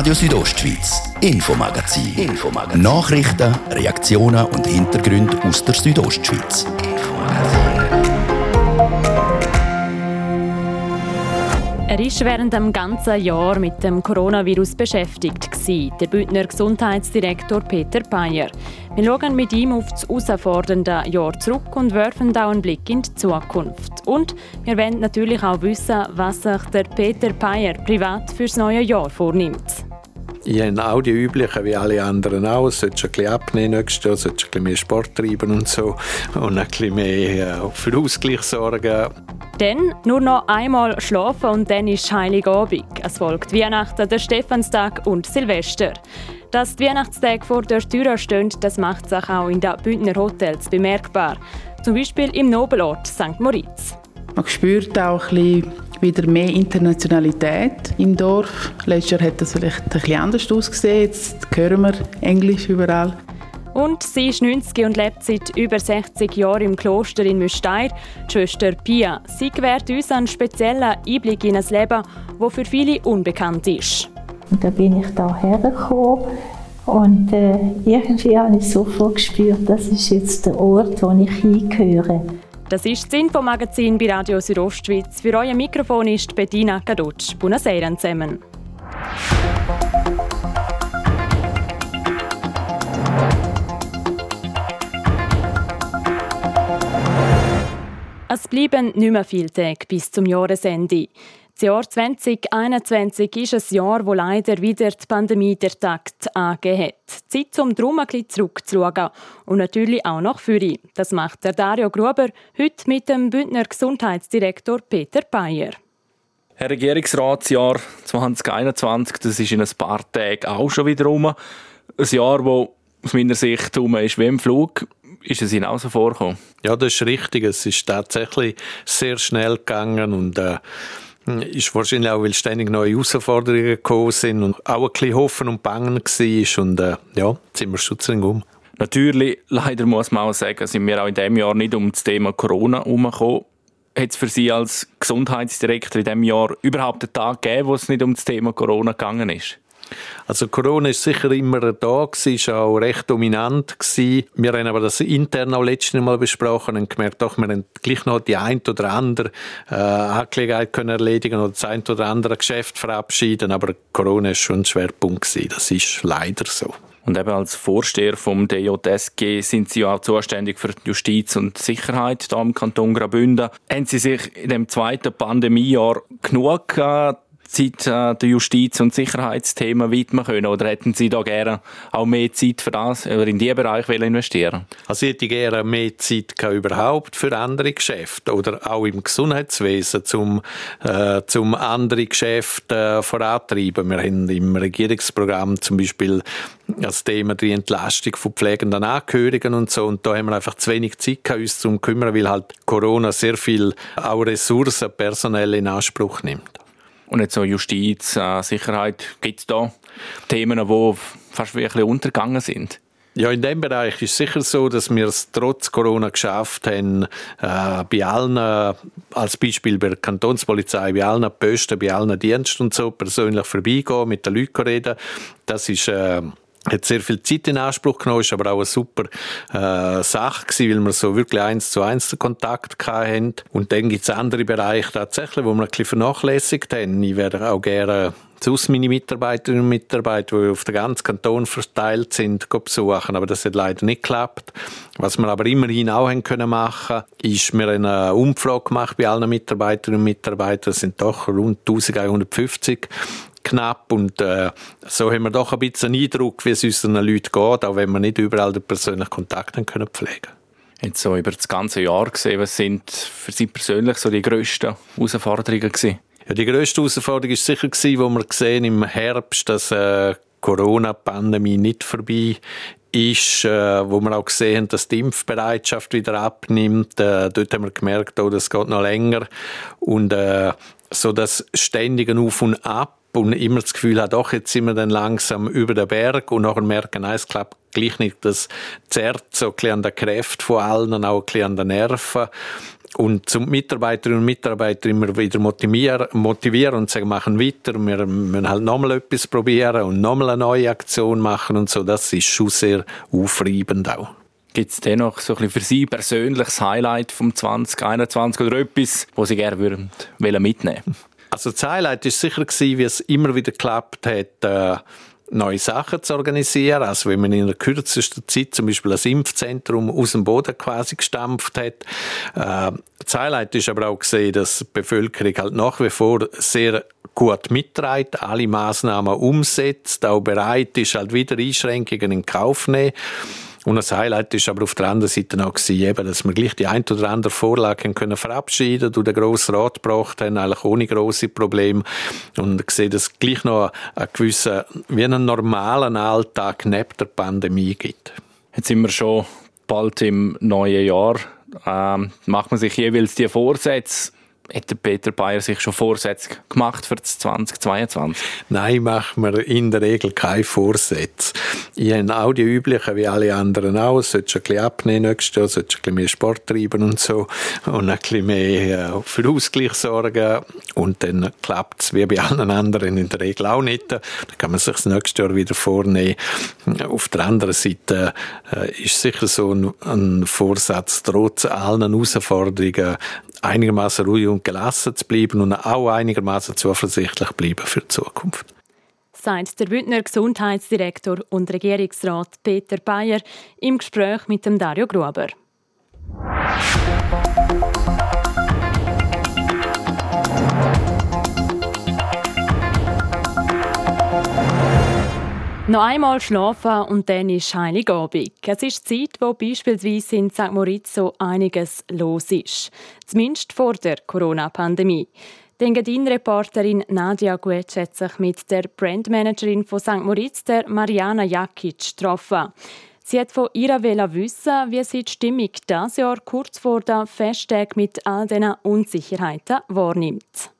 Radio Südostschweiz, Infomagazin. Infomagazin. Nachrichten, Reaktionen und Hintergründe aus der Südostschweiz. Er war während dem ganzen Jahr mit dem Coronavirus beschäftigt, der Bündner Gesundheitsdirektor Peter Bayer. Wir schauen mit ihm auf das herausfordernde Jahr zurück und werfen auch einen Blick in die Zukunft. Und wir wollen natürlich auch wissen, was sich der Peter Bayer privat fürs neue Jahr vornimmt. Ich habe auch die üblichen, wie alle anderen auch. Du solltest ein bisschen abnehmen nächstes Jahr, solltest ein bisschen mehr Sport treiben und so. Und ein bisschen mehr äh, für Ausgleich sorgen. Dann nur noch einmal schlafen und dann ist Heiligabend. Es folgt Weihnachten, der Stephanstag und Silvester. Dass die Weihnachtstage vor der Tür stehen, das macht sich auch in den Bündner Hotels bemerkbar. Zum Beispiel im Nobelort St. Moritz. Man spürt auch ein bisschen wieder mehr Internationalität im Dorf. Letztes Jahr hat das vielleicht ein bisschen anders ausgesehen. Jetzt hören wir Englisch überall. Und sie ist 90 und lebt seit über 60 Jahren im Kloster in Müsteir. Die Schwester Pia. Sie gewährt uns einen speziellen Einblick in ein Leben, das für viele unbekannt ist. Und da bin ich da hergekommen und äh, irgendwie habe ich sofort gespürt, das ist jetzt der Ort, wo ich hingehöre. Das ist das Infomagazin bei Radio Südostschweiz. Für euer Mikrofon ist Bettina Kadutsch. Buonasera zusammen. Es bleiben nicht mehr viele Tage bis zum Jahresende. Das Jahr 2021 ist ein Jahr, wo leider wieder die Pandemie der Takt angegeben hat. Zeit, um darum ein bisschen zurückzuschauen. Und natürlich auch nach vorne. Das macht der Dario Gruber heute mit dem Bündner Gesundheitsdirektor Peter Bayer. Herr Regierungsratsjahr 2021, das ist in ein paar Tagen auch schon wieder rum. Ein Jahr, das aus meiner Sicht rum ist wie im Flug ist es Ihnen auch so vorgekommen? Ja, das ist richtig. Es ist tatsächlich sehr schnell gegangen und äh, ist wahrscheinlich auch, weil ständig neue Herausforderungen gekommen sind und auch ein bisschen Hoffen und Bangen war und äh, ja, sind wir schutzring um. Natürlich, leider muss man auch sagen, sind wir auch in diesem Jahr nicht um das Thema Corona herumgekommen. Hat es für Sie als Gesundheitsdirektor in diesem Jahr überhaupt einen Tag gegeben, wo es nicht um das Thema Corona gegangen ist? Also Corona ist sicher immer da gewesen, ist auch recht dominant gewesen. Wir haben aber das intern auch letztes Mal besprochen und gemerkt, doch, wir haben gleich noch die ein oder andere äh, Angelegenheit können erledigen oder das ein oder andere Geschäft verabschieden, aber Corona ist schon ein Schwerpunkt gewesen. Das ist leider so. Und eben als Vorsteher vom DJSG sind Sie ja auch zuständig für Justiz und Sicherheit hier im Kanton Graubünden. Haben Sie sich in dem zweiten Pandemiejahr genug äh, Zeit äh, der Justiz- und Sicherheitsthemen widmen können? Oder hätten Sie da gerne auch mehr Zeit für das oder in diesen Bereich investieren Also ich hätte gerne mehr Zeit überhaupt für andere Geschäfte oder auch im Gesundheitswesen zum, äh, zum andere Geschäfte äh, vorantreiben. Wir haben im Regierungsprogramm zum Beispiel das Thema die Entlastung von pflegenden Angehörigen und so. Und da haben wir einfach zu wenig Zeit gehabt, uns zu kümmern, weil halt Corona sehr viel auch Ressourcen personell in Anspruch nimmt. Und jetzt so Justiz, äh, Sicherheit, gibt es da Themen, die fast wie ein bisschen untergegangen sind? Ja, in dem Bereich ist es sicher so, dass wir es trotz Corona geschafft haben, äh, bei allen, als Beispiel bei der Kantonspolizei, bei allen Posten, bei allen Diensten und so persönlich vorbeigehen, mit den Leuten reden. Das ist äh, hat sehr viel Zeit in Anspruch genommen, ist aber auch eine super äh, Sache gewesen, weil wir so wirklich eins zu eins den Kontakt hatten. Und dann gibt es andere Bereiche tatsächlich, wo wir ein bisschen vernachlässigt haben. Ich wäre auch gerne sonst meine Mitarbeiterinnen und Mitarbeiter, die auf den ganzen Kanton verteilt sind, besuchen. Aber das hat leider nicht geklappt. Was wir aber immerhin auch haben können machen, ist, wir eine Umfrage gemacht bei allen Mitarbeiterinnen und Mitarbeitern. Das sind doch rund 1150 knapp und äh, so haben wir doch ein bisschen Eindruck, wie es unseren Leuten geht, auch wenn wir nicht überall den persönlichen Kontakt haben können pflegen Jetzt so über das ganze Jahr gesehen, was sind für Sie persönlich so die grössten Herausforderungen gewesen? Ja, die grösste Herausforderung war sicher, gewesen, wo wir gesehen im Herbst, dass äh, Corona-Pandemie nicht vorbei ist, äh, wo wir auch gesehen haben, dass die Impfbereitschaft wieder abnimmt. Äh, dort haben wir gemerkt, oh, das geht noch länger. Und äh, so das ständige Auf und Ab und immer das Gefühl hat, doch, jetzt sind wir dann langsam über den Berg und nachher merken, nein, es klappt gleich nicht. Das zerrt so ein bisschen an der Kräfte von allen und auch ein bisschen an den Nerven. und zum Mitarbeiterinnen und Mitarbeiter immer wieder motivieren, motivieren und sagen, machen weiter, wir müssen halt nochmal etwas probieren und nochmal eine neue Aktion machen und so, das ist schon sehr aufreibend auch. Gibt es dennoch so ein bisschen für Sie persönliches Highlight vom 2021 oder etwas, was Sie gerne würden, mitnehmen Also das Highlight war sicher, wie es immer wieder geklappt hat, äh, neue Sachen zu organisieren. Also wenn man in der kürzesten Zeit zum Beispiel ein Impfzentrum aus dem Boden quasi gestampft hat. Äh, das Highlight ist aber auch gesehen, dass die Bevölkerung halt nach wie vor sehr gut mitträgt, alle Maßnahmen umsetzt, auch bereit ist, halt wieder Einschränkungen in Kauf nehmen. Und das Highlight ist aber auf der anderen Seite auch gewesen, dass wir gleich die ein oder andere Vorlage können verabschieden durch den grossen Rat gebracht haben, eigentlich ohne grosse Probleme. Und ich sehe, dass es gleich noch einen gewissen, wie einen normalen Alltag neben der Pandemie gibt. Jetzt sind wir schon bald im neuen Jahr. Ähm, macht man sich jeweils die Vorsätze hat Peter Bayer sich schon Vorsätze gemacht für das 2022? Nein, machen wir in der Regel keine Vorsätze. Ich habe auch die üblichen, wie alle anderen auch. Solltest ein bisschen abnehmen nächstes Jahr, solltest ein bisschen mehr Sport treiben und so. Und ein bisschen mehr äh, für Ausgleich sorgen. Und dann klappt es wie bei allen anderen in der Regel auch nicht. Dann kann man sich das nächste Jahr wieder vornehmen. Auf der anderen Seite äh, ist sicher so ein Vorsatz, trotz allen Herausforderungen einigermaßen ruhig und gelassen zu bleiben und auch einigermaßen zuversichtlich bleiben für die Zukunft. Sagt der Bündner Gesundheitsdirektor und Regierungsrat Peter Bayer im Gespräch mit dem Dario Gruber. Noch einmal schlafen und dann ist Heiligabend. Es ist Zeit, wo beispielsweise in St. Moritz so einiges los ist. Zumindest vor der Corona-Pandemie. Die Engadin-Reporterin Nadia Guetsch hat sich mit der Brandmanagerin von St. Moritz, der Mariana Jakic, getroffen. Sie hat von ihr wissen, wie sie die Stimmung dieses Jahr kurz vor der Festtag mit all diesen Unsicherheiten wahrnimmt.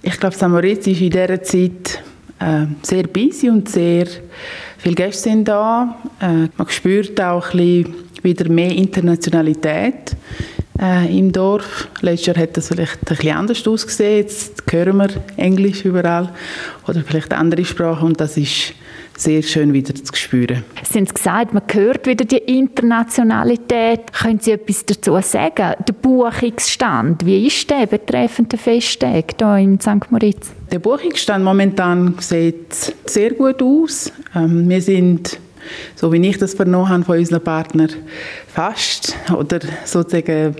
Ich glaube, St. Moritz ist in dieser Zeit äh, sehr busy und sehr viele Gäste sind da. Äh, man spürt auch ein bisschen wieder mehr Internationalität äh, im Dorf. Letztes Jahr hat das vielleicht ein bisschen anders ausgesehen. Jetzt hören wir Englisch überall oder vielleicht andere Sprachen und das ist sehr schön wieder zu spüren. Sie haben gesagt, man hört wieder die Internationalität. Können Sie etwas dazu sagen? Der Buchungsstand, wie ist der betreffend den Festtag hier in St. Moritz? Der Buchungsstand momentan sieht sehr gut aus. Ähm, wir sind so wie ich das vernommen habe von unseren Partnern, fast oder sozusagen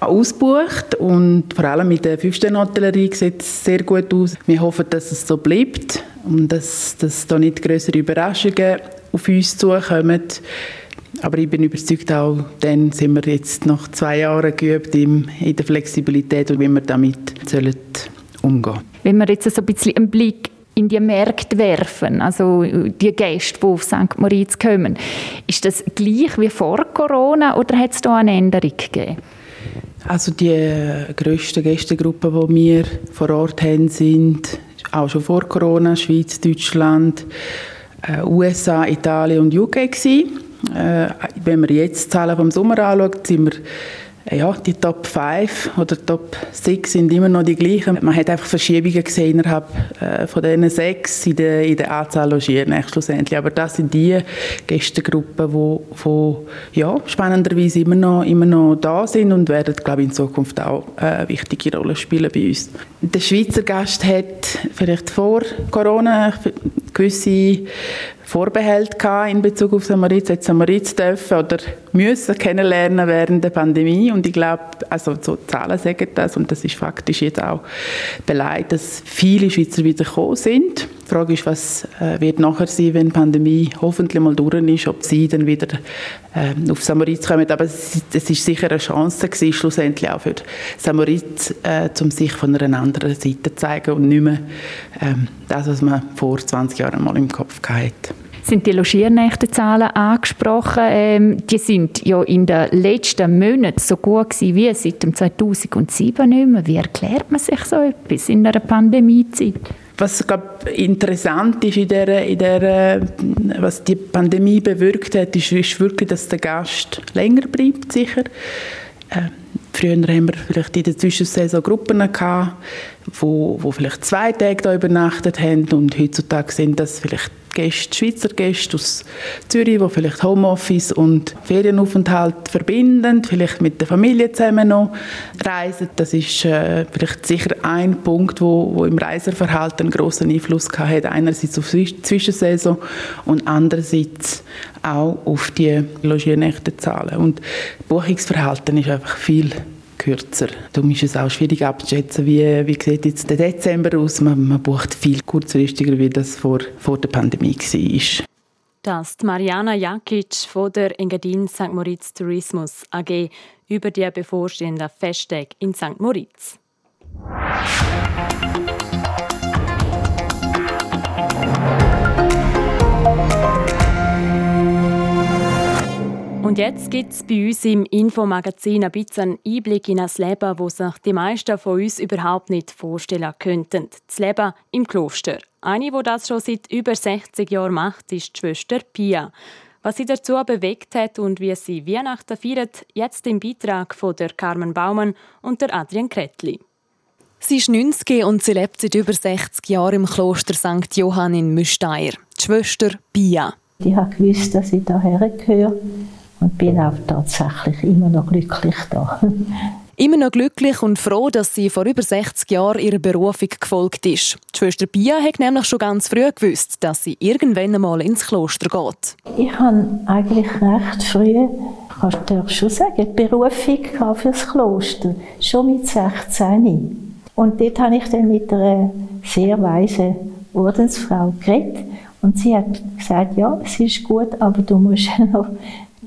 ausbucht und vor allem mit der Fünf-Sterne-Hotellerie sieht es sehr gut aus. Wir hoffen, dass es so bleibt und dass, dass da nicht größere Überraschungen auf uns zukommen. Aber ich bin überzeugt auch, dann sind wir jetzt nach zwei Jahren geübt in, der Flexibilität und wie wir damit sollen umgehen. Wenn wir jetzt so ein bisschen einen Blick in die Märkte werfen, also die Gäste, die auf St. Moritz kommen, ist das gleich wie vor Corona oder hat es da eine Änderung gegeben? Also die grössten Gästegruppen, die wir vor Ort haben, sind auch schon vor Corona Schweiz, Deutschland, äh, USA, Italien und UK gewesen. Äh, wenn wir jetzt die Zahlen vom Sommer anschauen, sind wir ja, die Top 5 oder Top 6 sind immer noch die gleichen. Man hat einfach Verschiebungen gesehen innerhalb äh, von diesen sechs in der, in der Anzahl Logierten schlussendlich. Aber das sind die Gästegruppen, die wo, wo, ja, spannenderweise immer noch, immer noch da sind und werden, glaube ich, in Zukunft auch äh, eine wichtige Rolle spielen bei uns. Der Schweizer Gast hat vielleicht vor Corona gewisse Vorbehalt in Bezug auf Samaritz, jetzt Samaritz dürfen oder müssen kennenlernen während der Pandemie und ich glaube, also so Zahlen sagen das und das ist faktisch jetzt auch beleidigt, dass viele Schweizer wieder gekommen sind. Die Frage ist, was äh, wird nachher sein, wenn die Pandemie hoffentlich mal durch ist, ob sie dann wieder äh, auf Samaritz kommen. Aber es, ist sicher eine Chance gewesen, schlussendlich auch für Samaritz, äh, um sich von einer anderen Seite zu zeigen und nicht mehr ähm, das, was man vor 20 Jahren mal im Kopf hatte sind die Logiernächtezahlen angesprochen. Ähm, die sind ja in den letzten Monaten so gut gewesen wie seit dem 2007 nicht mehr. Wie erklärt man sich so etwas in einer Pandemiezeit? Was glaub, interessant ist in der, in der, was die Pandemie bewirkt hat, ist, ist wirklich, dass der Gast länger bleibt, sicher. Äh, Früher haben wir vielleicht in der Zwischensaison Gruppen gehabt, wo, wo vielleicht zwei Tage da übernachtet haben und heutzutage sind das vielleicht Gäste, Schweizer Gäste aus Zürich, die vielleicht Homeoffice und Ferienaufenthalt verbinden, vielleicht mit der Familie zusammen noch reisen. Das ist äh, vielleicht sicher ein Punkt, wo, wo im Reiserverhalten einen grossen Einfluss hat. Einerseits auf die Zwischensaison und andererseits auch auf die Logiernächtezahlen. Und Buchungsverhalten ist einfach viel kürzer. Darum ist es auch schwierig abzuschätzen, wie, wie sieht jetzt der Dezember aus. Man, man bucht viel kurzfristiger, wie das vor, vor der Pandemie war. Das ist Mariana Jakic von der Engadin St. Moritz Tourismus AG über die bevorstehenden Festtage in St. Moritz. Und jetzt gibt es bei uns im Infomagazin ein bisschen einen Einblick in ein Leben, das sich die meisten von uns überhaupt nicht vorstellen könnten. Das Leben im Kloster. Eine, die das schon seit über 60 Jahren macht, ist die Schwester Pia. Was sie dazu bewegt hat und wie sie Weihnachten feiert, jetzt im Beitrag von der Carmen Baumann und der Adrian Kretli. Sie ist 90 und sie lebt seit über 60 Jahren im Kloster St. Johann in Müsteier. Die Schwester Pia. Ich habe gewusst, dass ich hierher gehöre und bin auch tatsächlich immer noch glücklich da. Immer noch glücklich und froh, dass sie vor über 60 Jahren ihrer Berufung gefolgt ist. Die Schwester Pia hat nämlich schon ganz früh gewusst, dass sie irgendwann einmal ins Kloster geht. Ich habe eigentlich recht früh, ich darf schon sagen, die Berufung für das Kloster. Schon mit 16. Und dort habe ich dann mit einer sehr weisen Ordensfrau geredet. Und sie hat gesagt, ja, es ist gut, aber du musst noch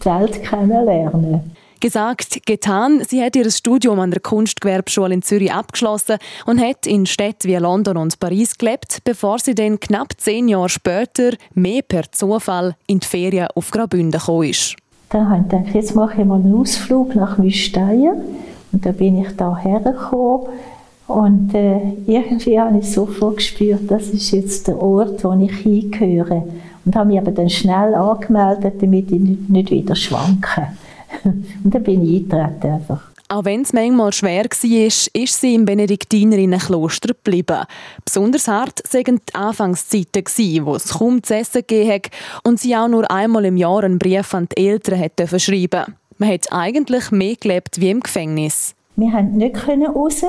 die Welt kennenlernen. Gesagt, getan. Sie hat ihr Studium an der Kunstgewerbeschule in Zürich abgeschlossen und hat in Städten wie London und Paris gelebt, bevor sie dann knapp zehn Jahre später mehr per Zufall in die Ferien auf Graubünden gekommen ist. Dann habe ich gedacht, jetzt mache ich mal einen Ausflug nach Müsteier. Und da bin ich da hergekommen. Und äh, irgendwie habe ich sofort gespürt, das ist jetzt der Ort, wo ich hingehöre. Und habe mich aber dann schnell angemeldet, damit ich nicht wieder schwanke. Und dann bin ich eingetreten einfach. Auch wenn es manchmal schwer war, ist sie im Benediktinerinnenkloster geblieben. Besonders hart waren die Anfangszeiten, wo es kaum zu essen gegeben hat und sie auch nur einmal im Jahr einen Brief an die Eltern hätte schreiben Man hat eigentlich mehr gelebt wie im Gefängnis. Wir konnten nicht raus.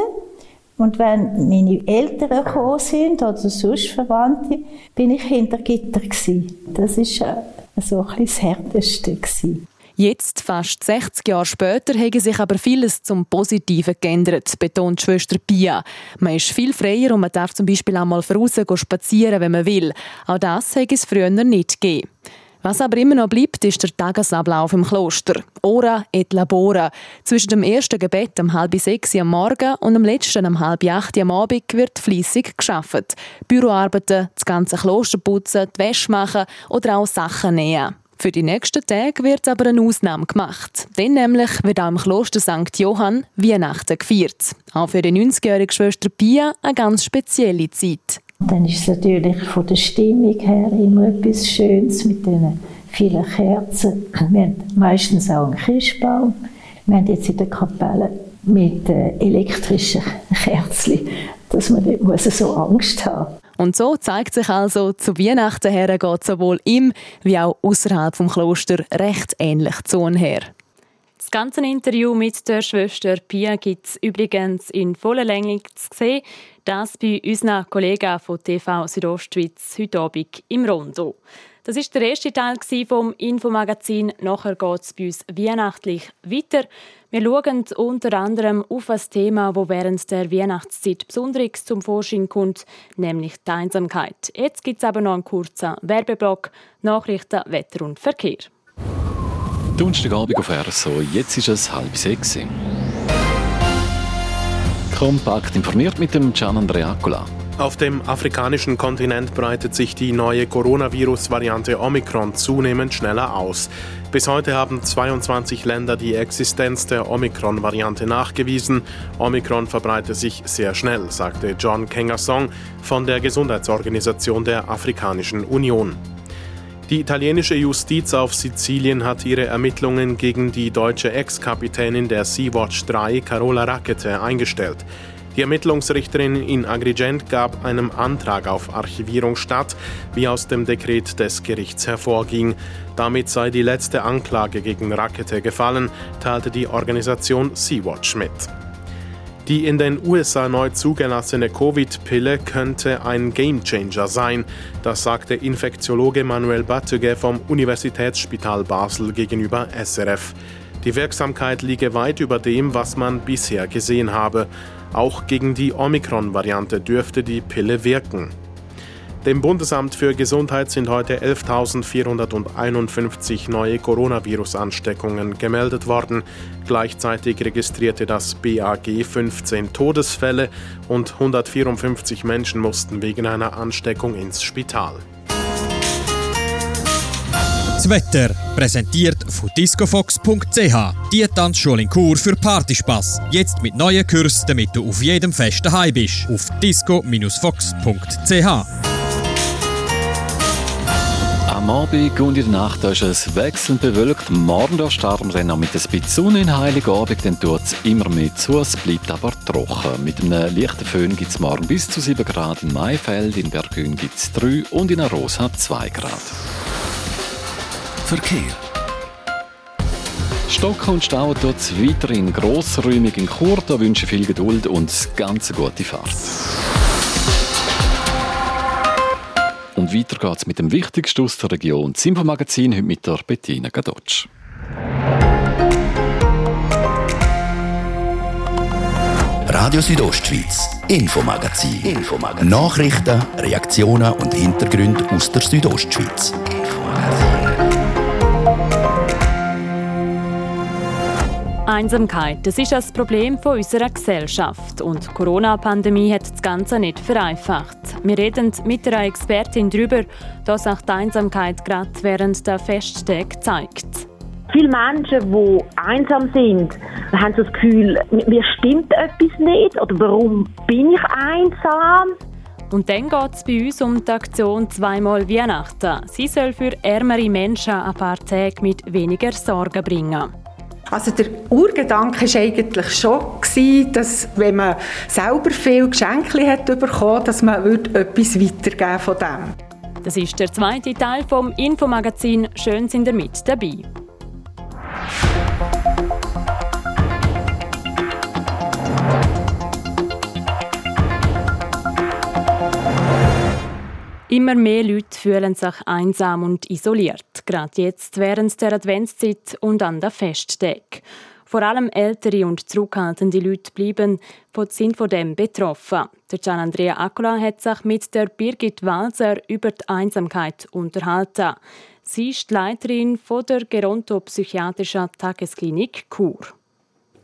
Und wenn meine Eltern gekommen sind oder sonst Verwandte, bin ich hinter Gitter gewesen. Das war äh, so ein bisschen das Härteste. Gewesen. Jetzt, fast 60 Jahre später, hat sich aber vieles zum Positiven geändert, betont Schwester Pia. Man ist viel freier und man darf zum Beispiel auch mal raus spazieren, wenn man will. Auch das hätte es früher nicht gegeben. Was aber immer noch bleibt, ist der Tagesablauf im Kloster. Ora et labora. Zwischen dem ersten Gebet um halb sechs am Morgen und dem letzten um halb acht am Abend wird fließig geschafft. Büroarbeiten, das ganze Kloster putzen, die Wäsche machen oder auch Sachen nähen. Für die nächsten Tage wird aber eine Ausnahme gemacht. Denn nämlich wird auch im Kloster St. Johann Weihnachten gefeiert. Auch für die 90-jährige Schwester Pia eine ganz spezielle Zeit. Dann ist es natürlich von der Stimmung her immer etwas Schönes mit den vielen Kerzen. Wir haben meistens auch einen Christbaum. Wir haben jetzt in der Kapelle mit äh, elektrischen Kerzen, dass man nicht muss so Angst haben und so zeigt sich also, zu Weihnachten her geht sowohl im wie auch außerhalb vom Kloster recht ähnlich zu her. Das ganze Interview mit der Schwester Pia gibt es übrigens in voller Länge zu sehen. Das bei unseren Kollegen von TV Südostschweiz heute Abend im Rondo. Das ist der erste Teil vom Infomagazin. Nachher geht es bei uns weihnachtlich weiter. Wir schauen unter anderem auf ein Thema, das während der Weihnachtszeit besonders zum Vorschein kommt, nämlich die Einsamkeit. Jetzt gibt es aber noch einen kurzen Werbeblock, Nachrichten, Wetter und Verkehr. Donnerstagabend auf RSO, jetzt ist es halb sechs. Kompakt informiert mit dem Gian Andrea Accola. Auf dem afrikanischen Kontinent breitet sich die neue Coronavirus-Variante Omikron zunehmend schneller aus. Bis heute haben 22 Länder die Existenz der Omikron-Variante nachgewiesen. Omikron verbreitet sich sehr schnell, sagte John Kengasong von der Gesundheitsorganisation der Afrikanischen Union. Die italienische Justiz auf Sizilien hat ihre Ermittlungen gegen die deutsche Ex-Kapitänin der Sea-Watch 3, Carola Rackete, eingestellt. Die Ermittlungsrichterin in Agrigent gab einem Antrag auf Archivierung statt, wie aus dem Dekret des Gerichts hervorging. Damit sei die letzte Anklage gegen Rakete gefallen, teilte die Organisation Sea-Watch mit. Die in den USA neu zugelassene Covid-Pille könnte ein Gamechanger sein, das sagte Infektiologe Manuel Battuge vom Universitätsspital Basel gegenüber SRF. Die Wirksamkeit liege weit über dem, was man bisher gesehen habe. Auch gegen die Omikron-Variante dürfte die Pille wirken. Dem Bundesamt für Gesundheit sind heute 11.451 neue Coronavirus-Ansteckungen gemeldet worden. Gleichzeitig registrierte das BAG 15 Todesfälle und 154 Menschen mussten wegen einer Ansteckung ins Spital. Das Wetter präsentiert von discofox.ch. Die Tanzschule in Kur für Partyspaß. Jetzt mit neuen Kursen, damit du auf jedem Fest daheim bist. Auf disco-fox.ch. Am Abend und in der Nacht ist es wechselnd bewölkt. Morgen da starten wir dann noch mit ein bisschen Sonne in Heiligabend, dann tut es immer mehr zu, es bleibt aber trocken. Mit einem leichten Föhn gibt es morgen bis zu 7 Grad in Maifeld, in Bergün gibt es 3 und in Arosa 2 Grad. Verkehr. Stocken und Stauen tut es weiterhin grossräumig in Chur. Da wünsche viel Geduld und ganz gute Fahrt. Und weiter geht's mit dem Wichtigsten aus der Region. Das Infomagazin heute mit der Bettina Gadotsch. Radio Südostschweiz, Infomagazin. Infomagazin. Nachrichten, Reaktionen und Hintergründe aus der Südostschweiz. Einsamkeit, das ist das Problem von unserer Gesellschaft und die Corona-Pandemie hat das Ganze nicht vereinfacht. Wir reden mit einer Expertin darüber, dass auch die Einsamkeit gerade während der Festtage zeigt. Viele Menschen, die einsam sind, haben das Gefühl, mir stimmt etwas nicht oder warum bin ich einsam? Und dann geht es bei uns um die Aktion «Zweimal Weihnachten». Sie soll für ärmere Menschen ein paar Tage mit weniger Sorgen bringen. Also der Urgedanke war eigentlich schon, dass wenn man selber viel Geschenke hat bekommen, dass man etwas weitergeben von dem. Das ist der zweite Teil vom Infomagazin. Schön sind ihr mit dabei. Immer mehr Leute fühlen sich einsam und isoliert, gerade jetzt während der Adventszeit und an der Festtag. Vor allem ältere und zurückhaltende Leute bleiben, sind von dem betroffen. Der Gian Andrea Accola hat sich mit der Birgit Walser über die Einsamkeit unterhalten. Sie ist Leiterin von der gerontopsychiatrischen Tagesklinik Kur.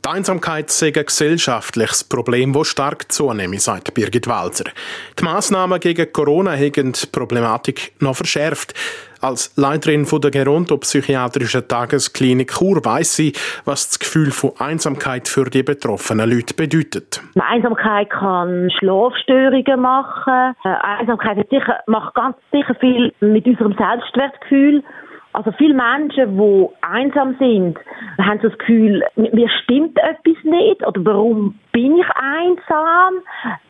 Die Einsamkeit sei ein gesellschaftliches Problem, das stark zunehme, sagt Birgit Walser. Die Massnahmen gegen Corona haben die Problematik noch verschärft. Als Leiterin der gerontopsychiatrischen Tagesklinik Chur weiss sie, was das Gefühl von Einsamkeit für die betroffenen Leute bedeutet. Einsamkeit kann Schlafstörungen machen. Äh, Einsamkeit macht ganz sicher viel mit unserem Selbstwertgefühl. Also viele Menschen, die einsam sind, haben so das Gefühl, mir stimmt etwas nicht oder warum bin ich einsam?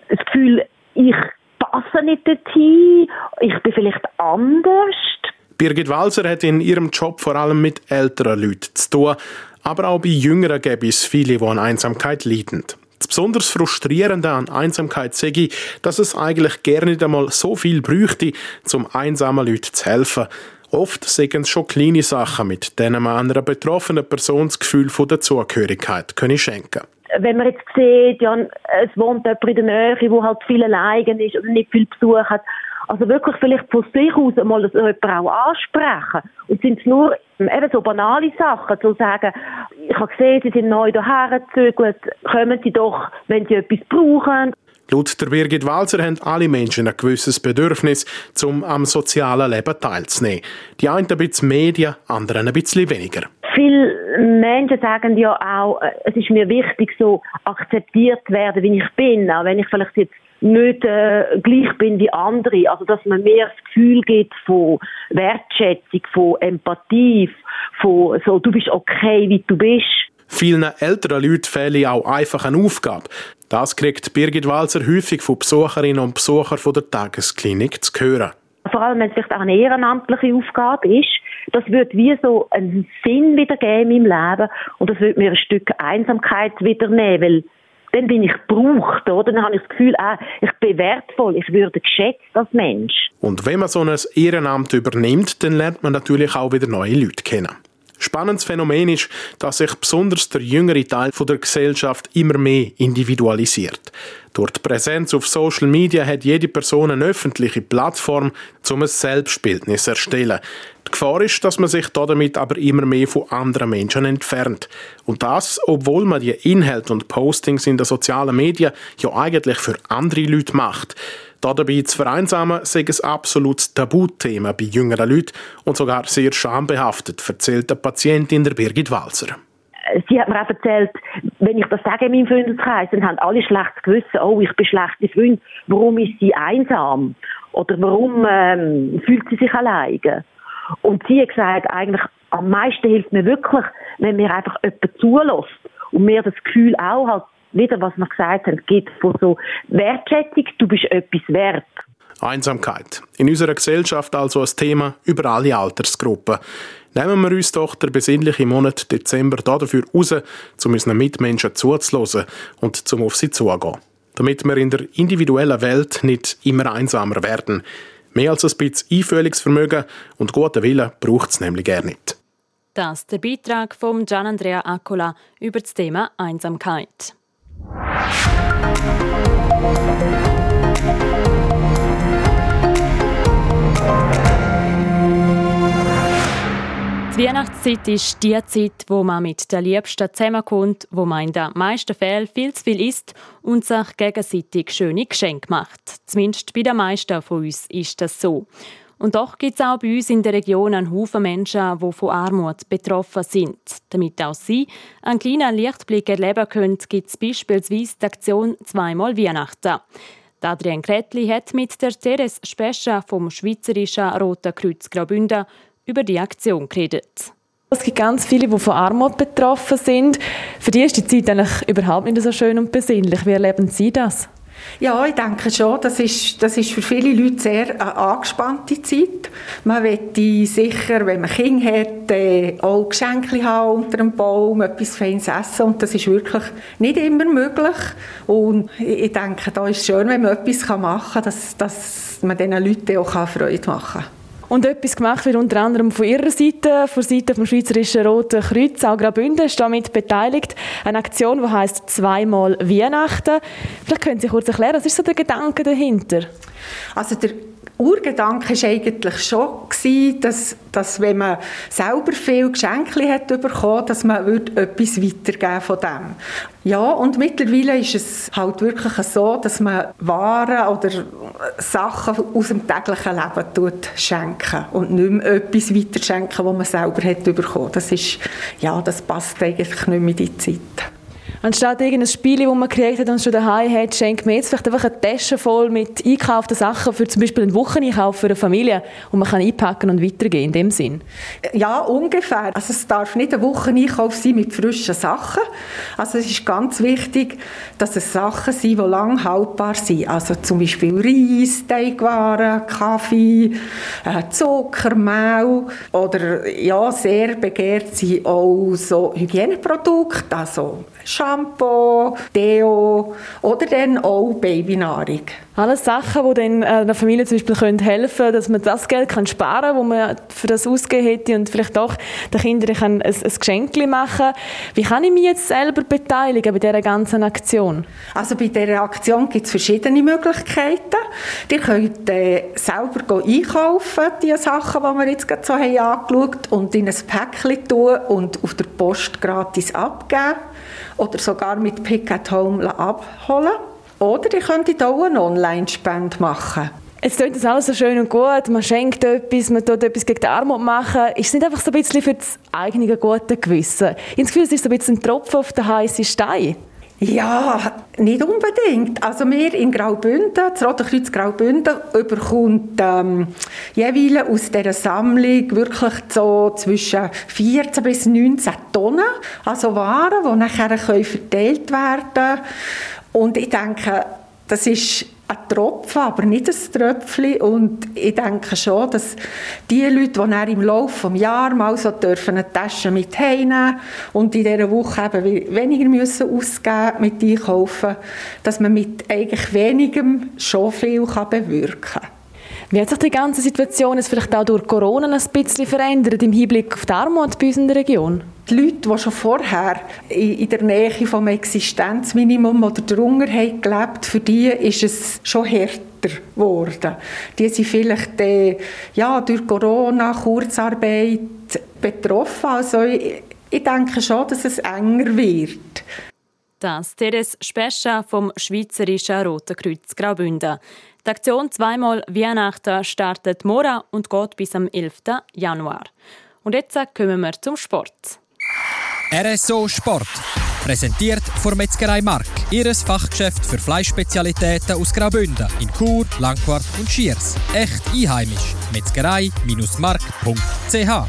Das Gefühl, ich passe nicht dorthin, ich bin vielleicht anders. Birgit Walser hat in ihrem Job vor allem mit älteren Leuten zu tun, aber auch bei Jüngeren gibt es viele, die an Einsamkeit leiden. Das besonders Frustrierende an Einsamkeit sage ich, dass es eigentlich gerne nicht einmal so viel bräuchte, um einsamen Leuten zu helfen. Oft es schon kleine Sachen, mit denen man einer betroffenen Person das Gefühl von der Zugehörigkeit können schenken wenn man jetzt sieht, ja, es wohnt jemand in der Nähe, wo halt viel allein ist oder nicht viel Besuch hat, also wirklich vielleicht von sich aus einmal das jemand auch ansprechen. Und sind es nur eben so banale Sachen, zu sagen, ich habe gesehen, Sie sind neu hierher gezögert, kommen Sie doch, wenn Sie etwas brauchen. Laut der Birgit Walzer haben alle Menschen ein gewisses Bedürfnis, um am sozialen Leben teilzunehmen. Die einen ein bisschen mehr, die anderen ein bisschen weniger. viele Menschen sagen ja auch, äh, es ist mir wichtig, so akzeptiert zu werden, wie ich bin, auch wenn ich vielleicht jetzt nicht äh, gleich bin wie andere. Also, dass man mehr das Gefühl gibt von Wertschätzung, von Empathie, von so, du bist okay, wie du bist. Vielen älteren Leuten fehlt auch einfach eine Aufgabe. Das kriegt Birgit Walzer häufig von Besucherinnen und Besuchern von der Tagesklinik zu hören. Vor allem, wenn es vielleicht auch eine ehrenamtliche Aufgabe ist, das wird wie so einen Sinn wieder geben im Leben und das wird mir ein Stück Einsamkeit wieder nehmen, weil dann bin ich gebraucht, oder? Dann habe ich das Gefühl, ah, ich bin wertvoll, ich würde geschätzt als Mensch. Und wenn man so ein Ehrenamt übernimmt, dann lernt man natürlich auch wieder neue Leute kennen. Spannendes Phänomen ist, dass sich besonders der jüngere Teil der Gesellschaft immer mehr individualisiert. Durch die Präsenz auf Social Media hat jede Person eine öffentliche Plattform, um ein Selbstbildnis zu erstellen. Die Gefahr ist, dass man sich damit aber immer mehr von anderen Menschen entfernt. Und das, obwohl man die Inhalte und Postings in den sozialen Medien ja eigentlich für andere Leute macht. Dabei zu vereinsamen, sei ein absolutes Tabuthema bei jüngeren Leuten und sogar sehr schambehaftet, erzählt die Patientin der Birgit Walzer sie hat mir auch erzählt, wenn ich das sage in meinem Freundeskreis, dann haben alle schlechtes Gewissen, oh, ich bin schlechte Freund, warum ist sie einsam? Oder warum ähm, fühlt sie sich alleine? Und sie hat gesagt, eigentlich am meisten hilft mir wirklich, wenn mir einfach jemand zulässt und mir das Gefühl auch halt, wieder was wir gesagt haben, gibt von so Wertschätzung, du bist etwas wert. Einsamkeit. In unserer Gesellschaft also ein Thema über alle Altersgruppen. Nehmen wir uns doch den besinnlichen Monat Dezember dafür raus, um unseren Mitmenschen zuzulassen und zum auf sie zugehen. Damit wir in der individuellen Welt nicht immer einsamer werden. Mehr als ein bisschen Einfühlungsvermögen und guten Willen braucht es nämlich gar nicht. Das ist der Beitrag von Gian Andrea Accola über das Thema Einsamkeit. Die Weihnachtszeit ist die Zeit, wo man mit den Liebsten zusammenkommt, wo man in den meisten Fällen viel zu viel isst und sich gegenseitig schöne Geschenke macht. Zumindest bei den meisten von uns ist das so. Und doch gibt es auch bei uns in der Region einen Haufen Menschen, die von Armut betroffen sind. Damit auch sie einen kleinen Lichtblick erleben können, gibt es beispielsweise die Aktion «Zweimal Weihnachten». Adrian Kretli hat mit der Teres Spescha vom Schweizerischen Roten Kreuz Graubünden über die Aktion geredet. Es gibt ganz viele, die von Armut betroffen sind. Für die ist die Zeit eigentlich überhaupt nicht so schön und besinnlich. Wie erleben Sie das? Ja, ich denke schon, das ist, das ist für viele Leute sehr eine angespannte Zeit. Man möchte sicher, wenn man Kinder hat, äh, auch Geschenke haben unter dem Baum, etwas Feines essen und das ist wirklich nicht immer möglich. Und ich denke, da ist es schön, wenn man etwas machen kann, dass, dass man diesen Leuten auch Freude machen kann. Und etwas gemacht wird unter anderem von Ihrer Seite, von Seite vom Schweizerischen Roten Kreuz. Auch Graubünden ist damit beteiligt. Eine Aktion, die heisst «Zweimal Weihnachten». Vielleicht können Sie kurz erklären, was ist so der Gedanke dahinter? Also der Urgedanke war eigentlich schon, dass, dass wenn man selber viel Geschenke hat bekommen, dass man etwas weitergeben von dem. Ja, und mittlerweile ist es halt wirklich so, dass man Waren oder Sachen aus dem täglichen Leben tut schenken und nicht mehr etwas weiter schenken, was man selber hat bekommen. Das ist, ja, das passt eigentlich nicht mehr in die Zeit. Anstatt irgendein Spiel, das man gekriegt hat und schon daheim hat, schenkt man jetzt vielleicht einfach eine Tasche voll mit eingekauften Sachen für zum Beispiel einen Wocheneinkauf für eine Familie und man kann einpacken und weitergehen in dem Sinn. Ja, ungefähr. Also es darf nicht ein Wocheneinkauf sein mit frischen Sachen. Also es ist ganz wichtig, dass es Sachen sind, die lang haltbar sind. Also zum Beispiel Reis, Teigwaren, Kaffee, äh, Zucker, Mehl oder ja, sehr begehrt sind auch so Hygieneprodukte, also Shampoo, Deo oder dann auch Babynahrung. Alles Sachen, die dann einer Familie zum Beispiel helfen können, dass man das Geld kann sparen kann, das man für das ausgeben hätte und vielleicht auch den Kindern ein, ein Geschenk machen Wie kann ich mich jetzt selber beteiligen bei dieser ganzen Aktion? Also bei dieser Aktion gibt es verschiedene Möglichkeiten. Ihr könnt äh, selber einkaufen, die Sachen, die wir jetzt gerade so haben angeschaut und in ein Päckchen tun und auf der Post gratis abgeben oder sogar mit Pick at Home abholen. Oder ihr könnt auch eine Online-Spende machen. Es klingt das alles so schön und gut, man schenkt etwas, man tut etwas gegen die Armut machen. Ist es nicht einfach so ein bisschen für das eigene gute Gewissen? Ich habe das Gefühl, es ist so ein bisschen ein Tropfen auf den heißen Stein. Ja, nicht unbedingt. Also wir in Graubünden, das Rote Kreuz Graubünden, überkommt ähm, jeweils aus dieser Sammlung wirklich so zwischen 14 bis 19 Tonnen, also Waren, die nachher verteilt werden können. Und ich denke, das ist ein Tropfen, aber nicht ein Tröpfchen. Und ich denke schon, dass die Leute, die dann im Laufe des Jahres mal so dürfen eine Tasche mit heimnehmen und in dieser Woche eben weniger müssen ausgeben mit einkaufen, dass man mit eigentlich wenigem schon viel bewirken kann. Wie hat sich die ganze Situation jetzt vielleicht auch durch Corona ein bisschen verändert im Hinblick auf die Armut bei uns in der Region? Die Leute, die schon vorher in der Nähe vom Existenzminimum oder darunter haben gelebt, für die ist es schon härter geworden. Die sind vielleicht äh, ja, durch Corona, Kurzarbeit betroffen. Also ich, ich denke schon, dass es enger wird. Das Teres Spescha vom Schweizerischen Roten Kreuz Graubünden. Die Aktion «Zweimal Weihnachten» startet morgen und geht bis am 11. Januar. Und jetzt kommen wir zum Sport. RSO Sport. Präsentiert von Metzgerei Mark. Ihres Fachgeschäft für Fleischspezialitäten aus Graubünden in Chur, Langquart und Schiers. Echt einheimisch. Metzgerei-mark.ch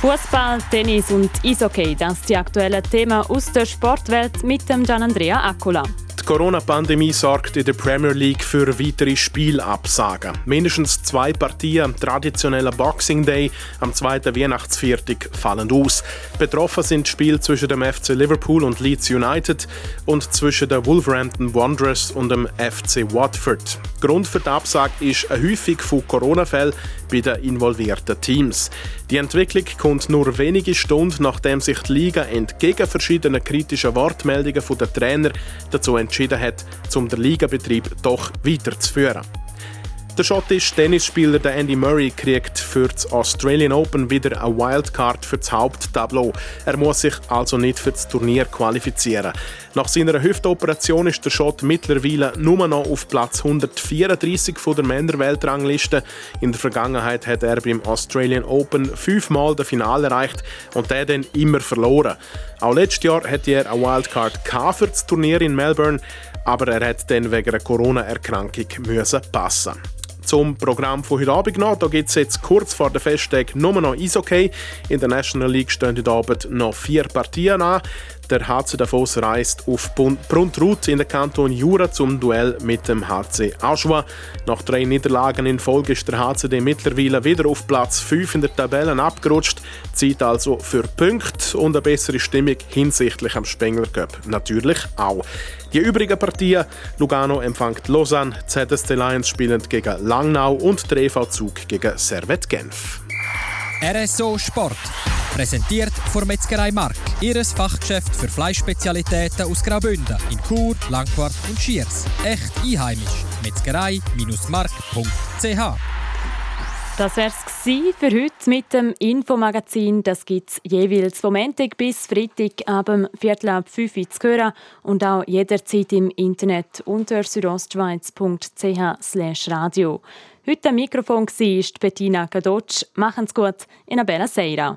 Fußball, Tennis und Eishockey, das sind die aktuellen Themen aus der Sportwelt mit dem Gian Andrea Accola. Corona-Pandemie sorgt in der Premier League für weitere Spielabsagen. Mindestens zwei Partien am traditionellen Boxing Day am zweiten Weihnachtsviertag fallen aus. Betroffen sind Spiele zwischen dem FC Liverpool und Leeds United und zwischen den Wolverhampton Wanderers und dem FC Watford. Grund für die Absage ist eine Häufung von Corona-Fällen bei den involvierten Teams. Die Entwicklung kommt nur wenige Stunden, nachdem sich die Liga entgegen verschiedener kritischer Wortmeldungen der Trainer dazu entschieden hat, um den Ligabetrieb doch weiterzuführen. Der schottische Tennisspieler Andy Murray kriegt für das Australian Open wieder eine Wildcard für das Haupttableau. Er muss sich also nicht für das Turnier qualifizieren. Nach seiner Hüftoperation ist der Schott mittlerweile nur noch auf Platz 134 von der Männerweltrangliste. In der Vergangenheit hat er beim Australian Open fünfmal das Finale erreicht und der dann immer verloren. Auch letztes Jahr hatte er eine Wildcard für das Turnier in Melbourne, aber er hat dann wegen einer Corona-Erkrankung passen zum Programm von heute Abend noch. Da gibt es jetzt kurz vor der Festtag nur noch Eishockey. In der National League stehen heute Abend noch vier Partien an. Der HC Davos reist auf Bruntrut in den Kanton Jura zum Duell mit dem HC Aschua. Nach drei Niederlagen in Folge ist der HCD mittlerweile wieder auf Platz 5 in der Tabelle abgerutscht. Zeit also für Punkte und eine bessere Stimmung hinsichtlich am Spengler Cup natürlich auch. Die übrigen Partien, Lugano empfängt Lausanne, ZSC Lions spielen gegen Langnau und der EV Zug gegen Servet Genf. RSO Sport. Präsentiert von Metzgerei Mark. Ihres Fachgeschäft für Fleischspezialitäten aus Graubünden in Chur, Langquart und Schiers. Echt einheimisch. Metzgerei-mark.ch das wär's für heute mit dem Infomagazin. Das gibt's jeweils vom Montag bis Freitag ab Viertel ab 5 Uhr zu hören und auch jederzeit im Internet unter südostschweiz.ch radio. Heute am Mikrofon war Bettina Kadotsch. Machen's gut, in einer bella Seira.